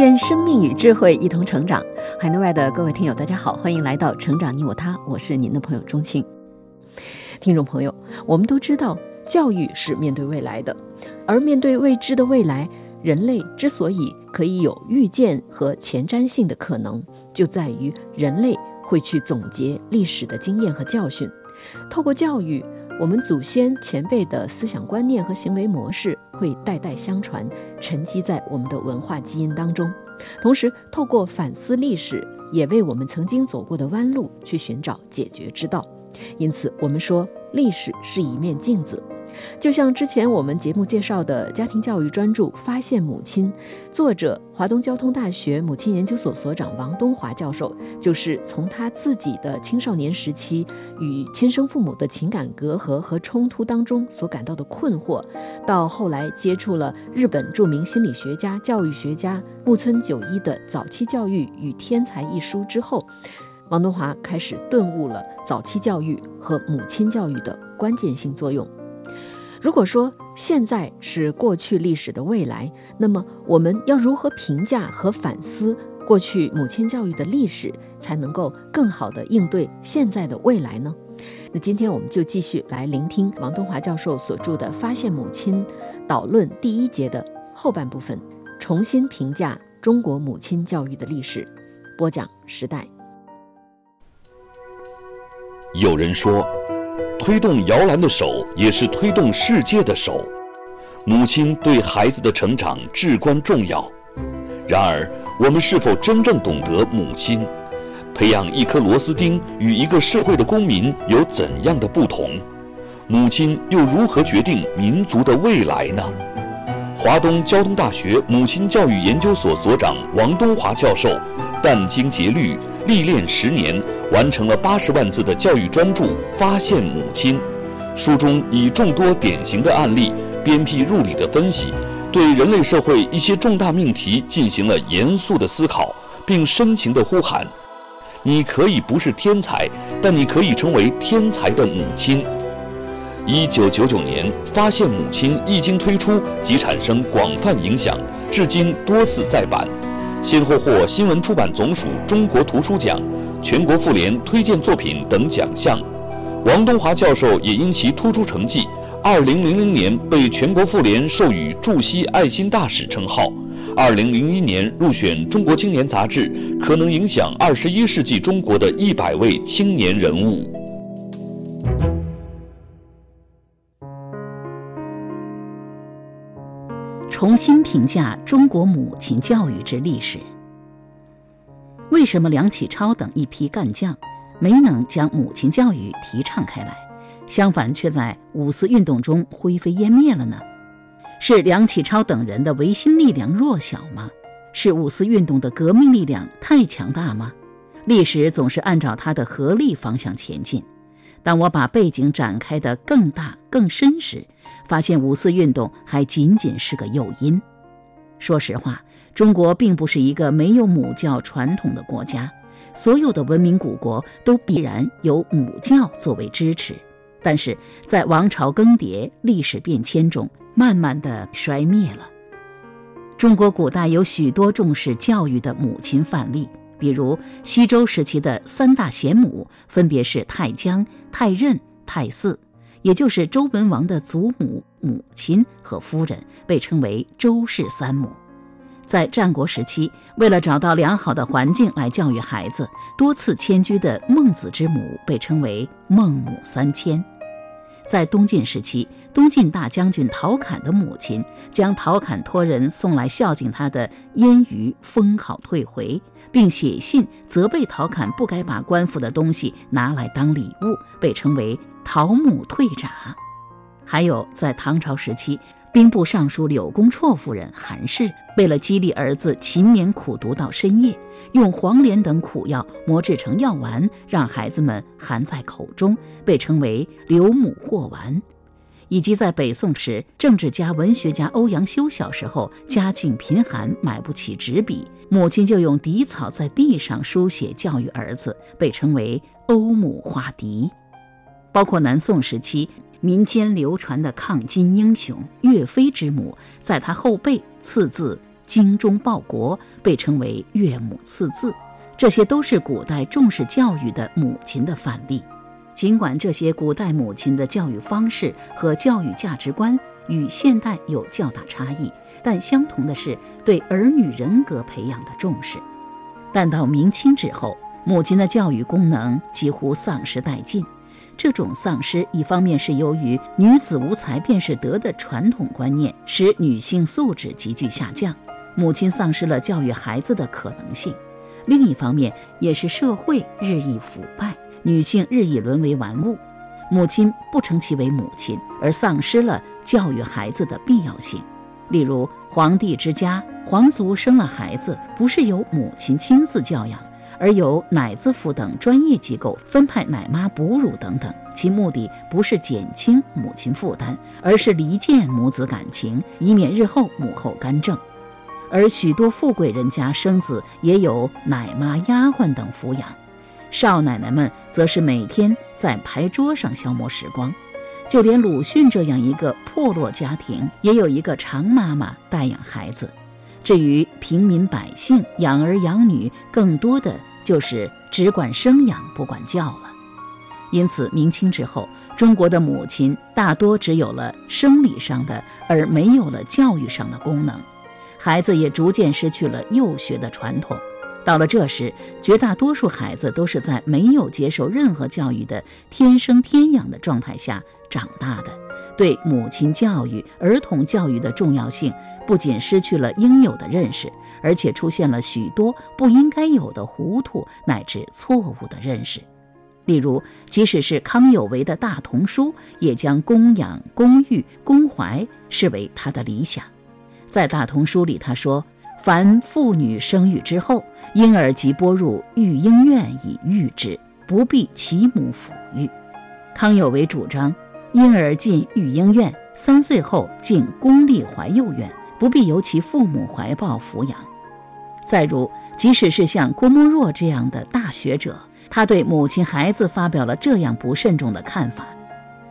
愿生命与智慧一同成长。海内外的各位听友，大家好，欢迎来到《成长你我他》，我是您的朋友钟青。听众朋友，我们都知道，教育是面对未来的，而面对未知的未来，人类之所以可以有预见和前瞻性的可能，就在于人类会去总结历史的经验和教训，透过教育。我们祖先前辈的思想观念和行为模式会代代相传，沉积在我们的文化基因当中。同时，透过反思历史，也为我们曾经走过的弯路去寻找解决之道。因此，我们说，历史是一面镜子。就像之前我们节目介绍的家庭教育专著《发现母亲》，作者华东交通大学母亲研究所所长王东华教授，就是从他自己的青少年时期与亲生父母的情感隔阂和冲突当中所感到的困惑，到后来接触了日本著名心理学家、教育学家木村久一的《早期教育与天才》一书之后，王东华开始顿悟了早期教育和母亲教育的关键性作用。如果说现在是过去历史的未来，那么我们要如何评价和反思过去母亲教育的历史，才能够更好的应对现在的未来呢？那今天我们就继续来聆听王东华教授所著的《发现母亲》导论第一节的后半部分，重新评价中国母亲教育的历史。播讲时代。有人说。推动摇篮的手，也是推动世界的手。母亲对孩子的成长至关重要。然而，我们是否真正懂得母亲？培养一颗螺丝钉与一个社会的公民有怎样的不同？母亲又如何决定民族的未来呢？华东交通大学母亲教育研究所所长王东华教授，殚精竭虑。历练十年，完成了八十万字的教育专著《发现母亲》。书中以众多典型的案例，鞭辟入里的分析，对人类社会一些重大命题进行了严肃的思考，并深情的呼喊：“你可以不是天才，但你可以成为天才的母亲。”一九九九年，《发现母亲》一经推出即产生广泛影响，至今多次再版。先后获新闻出版总署中国图书奖、全国妇联推荐作品等奖项。王东华教授也因其突出成绩，2000年被全国妇联授予驻西爱心大使称号。2001年入选《中国青年》杂志可能影响21世纪中国的一百位青年人物。重新评价中国母亲教育之历史。为什么梁启超等一批干将没能将母亲教育提倡开来，相反却在五四运动中灰飞烟灭了呢？是梁启超等人的维新力量弱小吗？是五四运动的革命力量太强大吗？历史总是按照它的合力方向前进。当我把背景展开的更大更深时，发现五四运动还仅仅是个诱因。说实话，中国并不是一个没有母教传统的国家，所有的文明古国都必然有母教作为支持，但是在王朝更迭、历史变迁中，慢慢的衰灭了。中国古代有许多重视教育的母亲范例。比如西周时期的三大贤母，分别是太姜、太任、太姒，也就是周文王的祖母、母亲和夫人，被称为周氏三母。在战国时期，为了找到良好的环境来教育孩子，多次迁居的孟子之母被称为孟母三迁。在东晋时期，东晋大将军陶侃的母亲将陶侃托人送来孝敬他的燕鱼封好退回，并写信责备陶侃不该把官府的东西拿来当礼物，被称为陶母退札。还有在唐朝时期，兵部尚书柳公绰夫人韩氏，为了激励儿子勤勉苦读到深夜，用黄连等苦药磨制成药丸，让孩子们含在口中，被称为“柳母霍丸”。以及在北宋时，政治家、文学家欧阳修小时候家境贫寒，买不起纸笔，母亲就用荻草在地上书写教育儿子，被称为“欧母画荻”。包括南宋时期。民间流传的抗金英雄岳飞之母，在他后背赐字“精忠报国”，被称为“岳母赐字”。这些都是古代重视教育的母亲的范例。尽管这些古代母亲的教育方式和教育价值观与现代有较大差异，但相同的是对儿女人格培养的重视。但到明清之后，母亲的教育功能几乎丧失殆尽。这种丧失，一方面是由于“女子无才便是德”的传统观念使女性素质急剧下降，母亲丧失了教育孩子的可能性；另一方面，也是社会日益腐败，女性日益沦为玩物，母亲不称其为母亲，而丧失了教育孩子的必要性。例如，皇帝之家，皇族生了孩子，不是由母亲亲自教养。而由奶子府等专业机构分派奶妈哺乳等等，其目的不是减轻母亲负担，而是离间母子感情，以免日后母后干政。而许多富贵人家生子也有奶妈、丫鬟等抚养，少奶奶们则是每天在牌桌上消磨时光。就连鲁迅这样一个破落家庭，也有一个常妈妈代养孩子。至于平民百姓养儿养女，更多的。就是只管生养，不管教了。因此，明清之后，中国的母亲大多只有了生理上的，而没有了教育上的功能。孩子也逐渐失去了幼学的传统。到了这时，绝大多数孩子都是在没有接受任何教育的天生天养的状态下长大的，对母亲教育、儿童教育的重要性，不仅失去了应有的认识。而且出现了许多不应该有的糊涂乃至错误的认识，例如，即使是康有为的大童书，也将供养、公育、公怀视为他的理想。在大童书里，他说：“凡妇女生育之后，婴儿即拨入育婴院以育之，不必其母抚育。”康有为主张，婴儿进育婴院，三岁后进公立怀幼院，不必由其父母怀抱抚养。再如，即使是像郭沫若这样的大学者，他对母亲、孩子发表了这样不慎重的看法。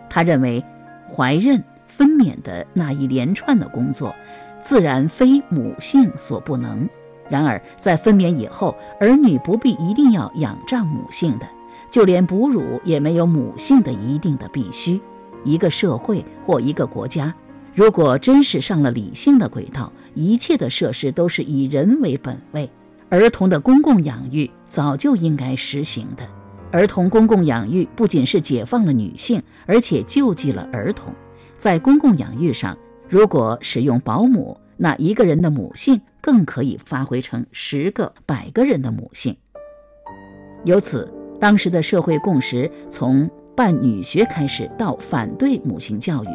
他认为，怀孕、分娩的那一连串的工作，自然非母性所不能。然而，在分娩以后，儿女不必一定要仰仗母性的，就连哺乳也没有母性的一定的必须。一个社会或一个国家。如果真是上了理性的轨道，一切的设施都是以人为本位，儿童的公共养育早就应该实行的。儿童公共养育不仅是解放了女性，而且救济了儿童。在公共养育上，如果使用保姆，那一个人的母性更可以发挥成十个、百个人的母性。由此，当时的社会共识从办女学开始，到反对母性教育。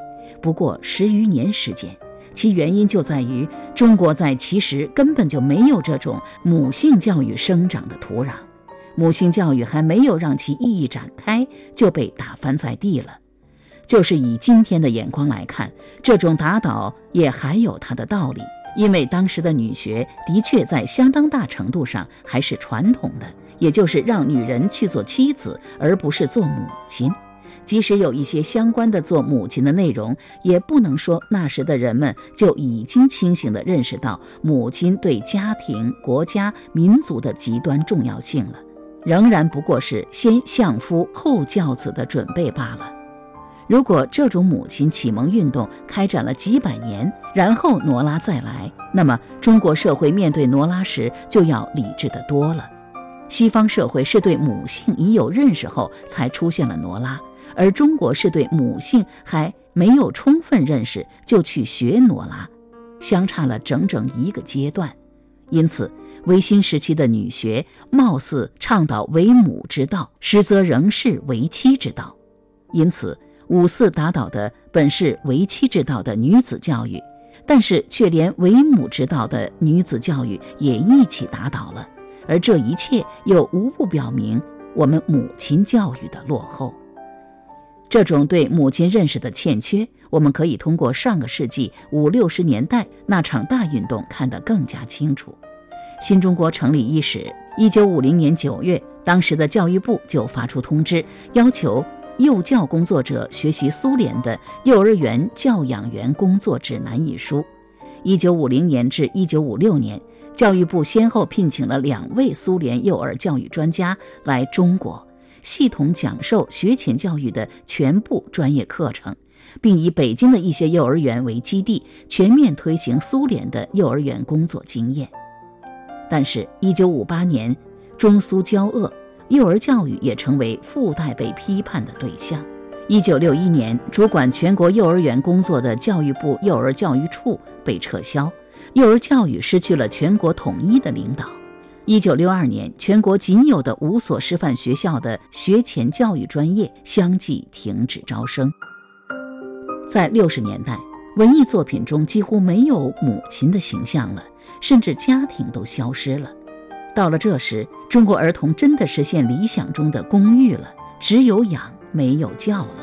不过十余年时间，其原因就在于中国在其实根本就没有这种母性教育生长的土壤，母性教育还没有让其意义展开，就被打翻在地了。就是以今天的眼光来看，这种打倒也还有它的道理，因为当时的女学的确在相当大程度上还是传统的，也就是让女人去做妻子，而不是做母亲。即使有一些相关的做母亲的内容，也不能说那时的人们就已经清醒地认识到母亲对家庭、国家、民族的极端重要性了，仍然不过是先相夫后教子的准备罢了。如果这种母亲启蒙运动开展了几百年，然后挪拉再来，那么中国社会面对挪拉时就要理智得多了。西方社会是对母性已有认识后才出现了挪拉。而中国是对母性还没有充分认识就去学挪拉，相差了整整一个阶段。因此，维新时期的女学貌似倡导为母之道，实则仍是为妻之道。因此，五四打倒的本是为妻之道的女子教育，但是却连为母之道的女子教育也一起打倒了，而这一切又无不表明我们母亲教育的落后。这种对母亲认识的欠缺，我们可以通过上个世纪五六十年代那场大运动看得更加清楚。新中国成立伊始，一九五零年九月，当时的教育部就发出通知，要求幼教工作者学习苏联的《幼儿园教养员工作指南》一书。一九五零年至一九五六年，教育部先后聘请了两位苏联幼儿教育专家来中国。系统讲授学前教育的全部专业课程，并以北京的一些幼儿园为基地，全面推行苏联的幼儿园工作经验。但是，1958年中苏交恶，幼儿教育也成为附带被批判的对象。1961年，主管全国幼儿园工作的教育部幼儿教育处被撤销，幼儿教育失去了全国统一的领导。一九六二年，全国仅有的五所师范学校的学前教育专业相继停止招生。在六十年代，文艺作品中几乎没有母亲的形象了，甚至家庭都消失了。到了这时，中国儿童真的实现理想中的公寓了，只有养没有教了。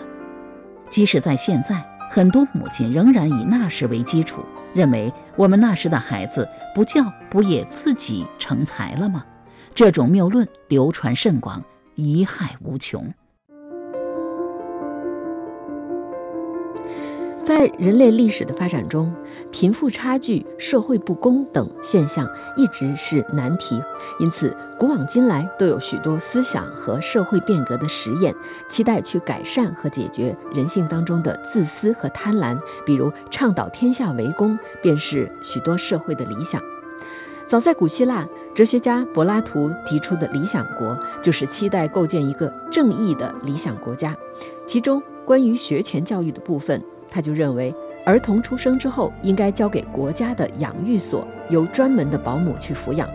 即使在现在，很多母亲仍然以那时为基础。认为我们那时的孩子不教不也自己成才了吗？这种谬论流传甚广，贻害无穷。在人类历史的发展中，贫富差距、社会不公等现象一直是难题。因此，古往今来都有许多思想和社会变革的实验，期待去改善和解决人性当中的自私和贪婪。比如，倡导天下为公，便是许多社会的理想。早在古希腊，哲学家柏拉图提出的理想国，就是期待构建一个正义的理想国家。其中关于学前教育的部分。他就认为，儿童出生之后应该交给国家的养育所，由专门的保姆去抚养；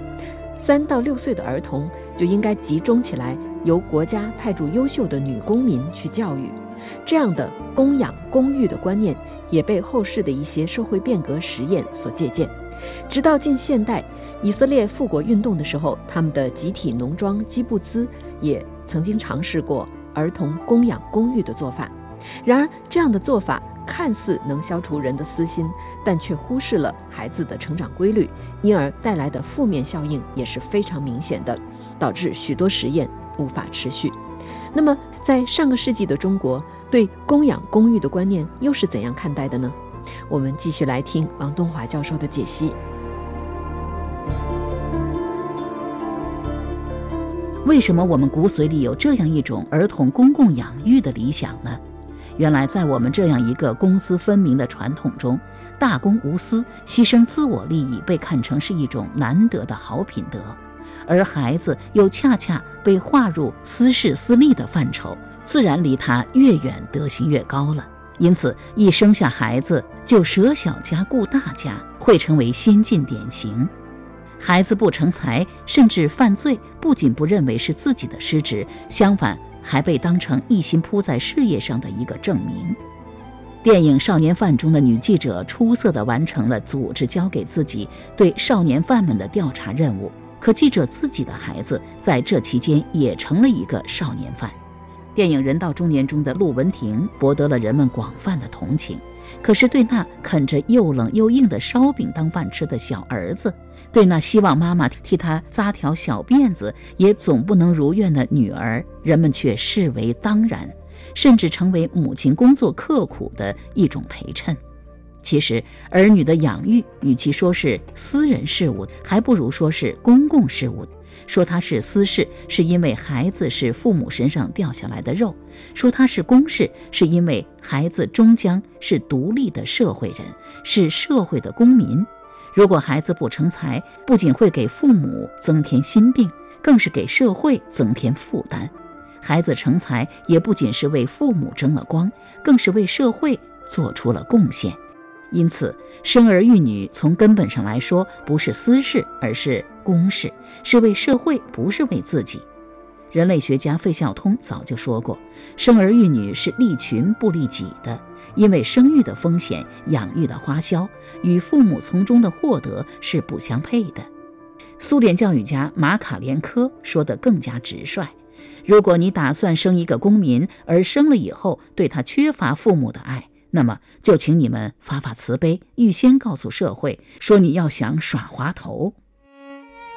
三到六岁的儿童就应该集中起来，由国家派驻优秀的女公民去教育。这样的供养公育的观念，也被后世的一些社会变革实验所借鉴。直到近现代，以色列复国运动的时候，他们的集体农庄基布兹也曾经尝试过儿童供养公育的做法。然而，这样的做法。看似能消除人的私心，但却忽视了孩子的成长规律，因而带来的负面效应也是非常明显的，导致许多实验无法持续。那么，在上个世纪的中国，对供养公寓的观念又是怎样看待的呢？我们继续来听王东华教授的解析。为什么我们骨髓里有这样一种儿童公共养育的理想呢？原来，在我们这样一个公私分明的传统中，大公无私、牺牲自我利益被看成是一种难得的好品德，而孩子又恰恰被划入私事私利的范畴，自然离他越远，德行越高了。因此，一生下孩子就舍小家顾大家，会成为先进典型。孩子不成才，甚至犯罪，不仅不认为是自己的失职，相反。还被当成一心扑在事业上的一个证明。电影《少年犯》中的女记者出色地完成了组织交给自己对少年犯们的调查任务，可记者自己的孩子在这期间也成了一个少年犯。电影《人到中年》中的陆文婷博得了人们广泛的同情。可是，对那啃着又冷又硬的烧饼当饭吃的小儿子，对那希望妈妈替他扎条小辫子也总不能如愿的女儿，人们却视为当然，甚至成为母亲工作刻苦的一种陪衬。其实，儿女的养育，与其说是私人事务，还不如说是公共事务。说他是私事，是因为孩子是父母身上掉下来的肉；说他是公事，是因为孩子终将是独立的社会人，是社会的公民。如果孩子不成才，不仅会给父母增添心病，更是给社会增添负担；孩子成才，也不仅是为父母争了光，更是为社会做出了贡献。因此，生儿育女从根本上来说不是私事，而是公事，是为社会，不是为自己。人类学家费孝通早就说过，生儿育女是利群不利己的，因为生育的风险、养育的花销与父母从中的获得是不相配的。苏联教育家马卡连科说得更加直率：如果你打算生一个公民，而生了以后对他缺乏父母的爱，那么就请你们发发慈悲，预先告诉社会说你要想耍滑头。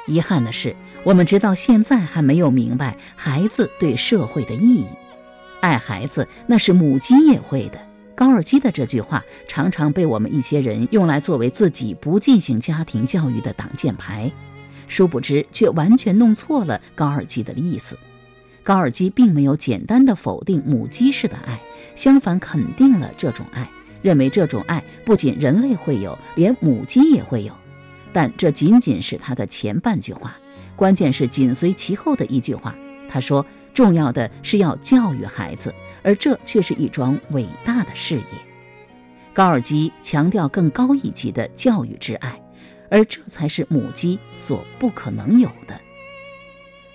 遗憾的是，我们直到现在还没有明白孩子对社会的意义。爱孩子，那是母鸡也会的。高尔基的这句话常常被我们一些人用来作为自己不进行家庭教育的挡箭牌，殊不知却完全弄错了高尔基的意思。高尔基并没有简单的否定母鸡式的爱，相反肯定了这种爱，认为这种爱不仅人类会有，连母鸡也会有。但这仅仅是他的前半句话，关键是紧随其后的一句话。他说：“重要的是要教育孩子，而这却是一桩伟大的事业。”高尔基强调更高一级的教育之爱，而这才是母鸡所不可能有的。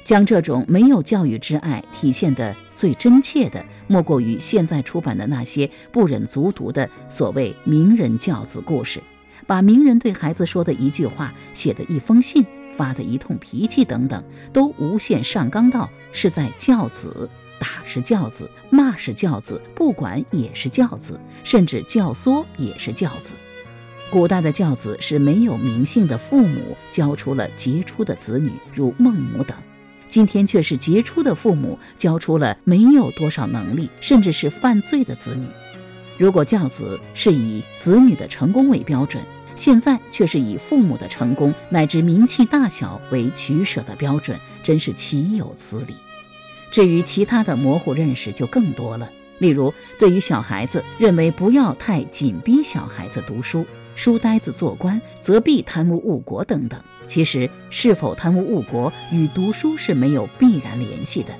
将这种没有教育之爱体现得最真切的，莫过于现在出版的那些不忍卒读的所谓名人教子故事。把名人对孩子说的一句话、写的一封信、发的一通脾气等等，都无限上纲到是在教子，打是教子，骂是教子，不管也是教子，甚至教唆也是教子。古代的教子是没有名姓的父母教出了杰出的子女，如孟母等；今天却是杰出的父母教出了没有多少能力，甚至是犯罪的子女。如果教子是以子女的成功为标准，现在却是以父母的成功乃至名气大小为取舍的标准，真是岂有此理！至于其他的模糊认识就更多了，例如对于小孩子，认为不要太紧逼小孩子读书，书呆子做官则必贪污误国等等。其实，是否贪污误国与读书是没有必然联系的。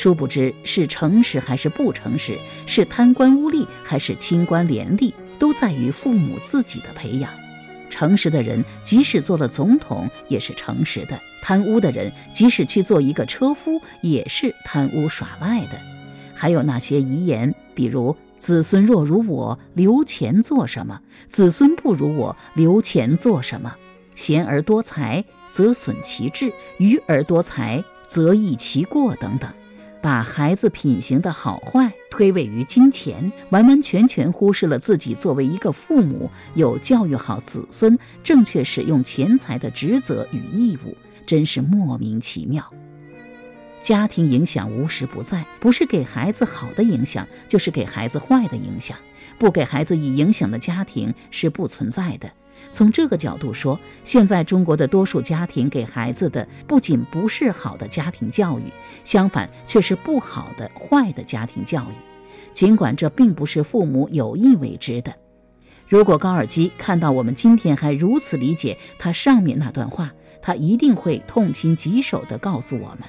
殊不知，是诚实还是不诚实，是贪官污吏还是清官廉吏，都在于父母自己的培养。诚实的人，即使做了总统，也是诚实的；贪污的人，即使去做一个车夫，也是贪污耍赖的。还有那些遗言，比如“子孙若如我，留钱做什么？子孙不如我，留钱做什么？贤而多财，则损其志；愚而多财，则益其过”等等。把孩子品行的好坏推诿于金钱，完完全全忽视了自己作为一个父母有教育好子孙、正确使用钱财的职责与义务，真是莫名其妙。家庭影响无时不在，不是给孩子好的影响，就是给孩子坏的影响。不给孩子以影响的家庭是不存在的。从这个角度说，现在中国的多数家庭给孩子的不仅不是好的家庭教育，相反却是不好的、坏的家庭教育。尽管这并不是父母有意为之的。如果高尔基看到我们今天还如此理解他上面那段话，他一定会痛心疾首地告诉我们：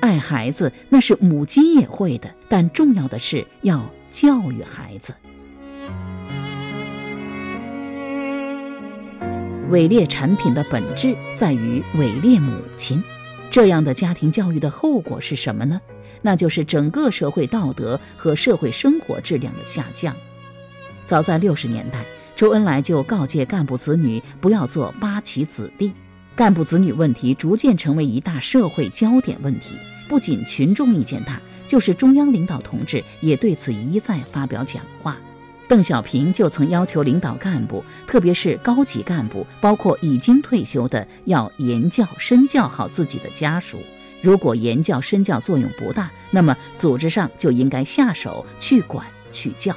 爱孩子那是母鸡也会的，但重要的是要教育孩子。伪劣产品的本质在于伪劣母亲，这样的家庭教育的后果是什么呢？那就是整个社会道德和社会生活质量的下降。早在六十年代，周恩来就告诫干部子女不要做八旗子弟。干部子女问题逐渐成为一大社会焦点问题，不仅群众意见大，就是中央领导同志也对此一再发表讲话。邓小平就曾要求领导干部，特别是高级干部，包括已经退休的，要言教身教好自己的家属。如果言教身教作用不大，那么组织上就应该下手去管去教。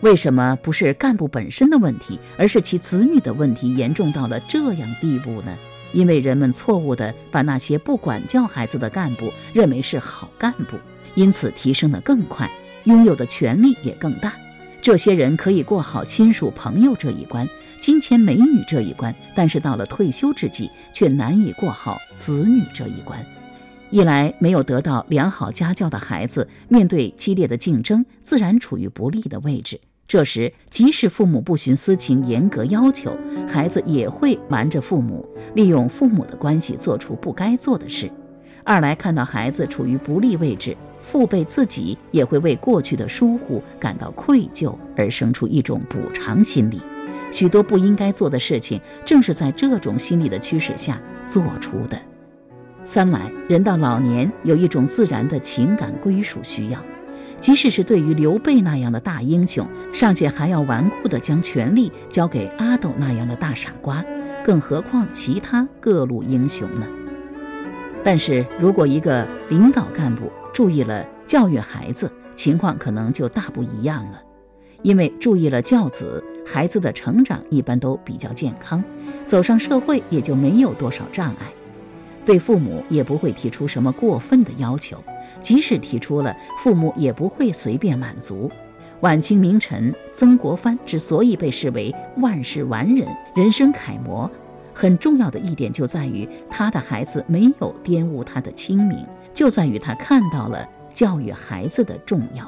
为什么不是干部本身的问题，而是其子女的问题严重到了这样地步呢？因为人们错误地把那些不管教孩子的干部认为是好干部，因此提升得更快，拥有的权利也更大。这些人可以过好亲属朋友这一关、金钱美女这一关，但是到了退休之际，却难以过好子女这一关。一来，没有得到良好家教的孩子，面对激烈的竞争，自然处于不利的位置。这时，即使父母不徇私情、严格要求，孩子也会瞒着父母，利用父母的关系做出不该做的事。二来看到孩子处于不利位置，父辈自己也会为过去的疏忽感到愧疚，而生出一种补偿心理。许多不应该做的事情，正是在这种心理的驱使下做出的。三来，人到老年有一种自然的情感归属需要，即使是对于刘备那样的大英雄，尚且还要顽固地将权力交给阿斗那样的大傻瓜，更何况其他各路英雄呢？但是如果一个领导干部注意了教育孩子，情况可能就大不一样了，因为注意了教子，孩子的成长一般都比较健康，走上社会也就没有多少障碍。对父母也不会提出什么过分的要求，即使提出了，父母也不会随便满足。晚清名臣曾国藩之所以被视为万世完人、人生楷模，很重要的一点就在于他的孩子没有玷污他的清明，就在于他看到了教育孩子的重要。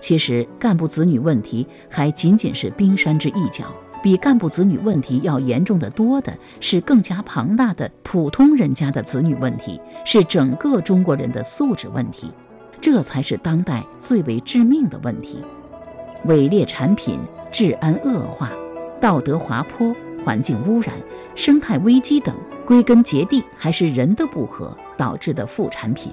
其实，干部子女问题还仅仅是冰山之一角。比干部子女问题要严重的多的是更加庞大的普通人家的子女问题，是整个中国人的素质问题，这才是当代最为致命的问题。伪劣产品、治安恶化、道德滑坡、环境污染、生态危机等，归根结底还是人的不和导致的副产品。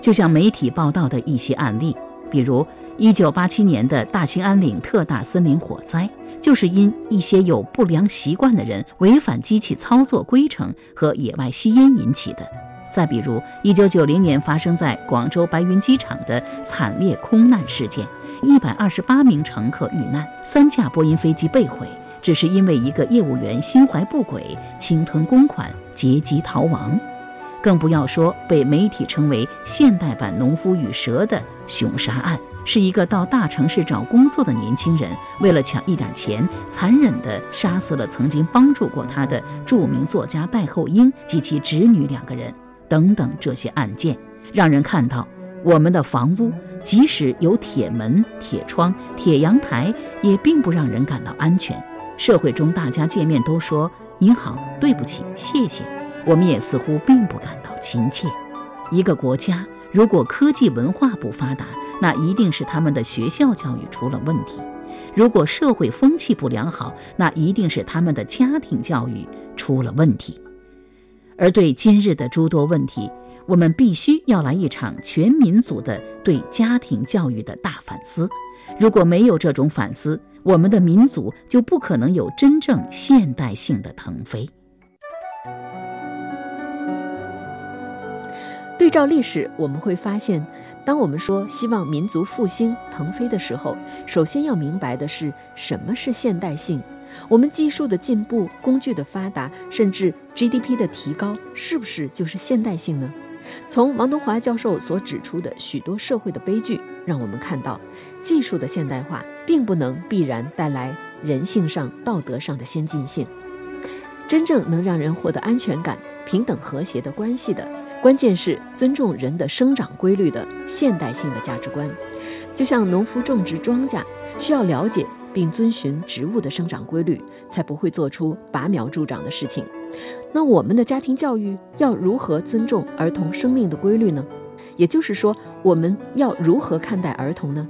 就像媒体报道的一些案例，比如1987年的大兴安岭特大森林火灾。就是因一些有不良习惯的人违反机器操作规程和野外吸烟引起的。再比如，一九九零年发生在广州白云机场的惨烈空难事件，一百二十八名乘客遇难，三架波音飞机被毁，只是因为一个业务员心怀不轨，侵吞公款，劫机逃亡。更不要说被媒体称为现代版“农夫与蛇”的凶杀案。是一个到大城市找工作的年轻人，为了抢一点钱，残忍地杀死了曾经帮助过他的著名作家戴厚英及其侄女两个人。等等，这些案件让人看到，我们的房屋即使有铁门、铁窗、铁阳台，也并不让人感到安全。社会中大家见面都说“您好”“对不起”“谢谢”，我们也似乎并不感到亲切。一个国家如果科技文化不发达，那一定是他们的学校教育出了问题。如果社会风气不良好，那一定是他们的家庭教育出了问题。而对今日的诸多问题，我们必须要来一场全民族的对家庭教育的大反思。如果没有这种反思，我们的民族就不可能有真正现代性的腾飞。对照历史，我们会发现。当我们说希望民族复兴腾飞的时候，首先要明白的是什么是现代性。我们技术的进步、工具的发达，甚至 GDP 的提高，是不是就是现代性呢？从王东华教授所指出的许多社会的悲剧，让我们看到，技术的现代化并不能必然带来人性上、道德上的先进性。真正能让人获得安全感、平等和谐的关系的。关键是尊重人的生长规律的现代性的价值观，就像农夫种植庄稼，需要了解并遵循植物的生长规律，才不会做出拔苗助长的事情。那我们的家庭教育要如何尊重儿童生命的规律呢？也就是说，我们要如何看待儿童呢？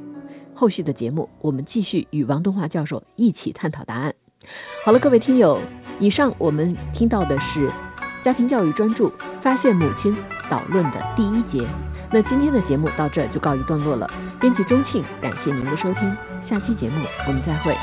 后续的节目，我们继续与王东华教授一起探讨答案。好了，各位听友，以上我们听到的是。家庭教育专注发现母亲导论的第一节，那今天的节目到这就告一段落了。编辑钟庆，感谢您的收听，下期节目我们再会。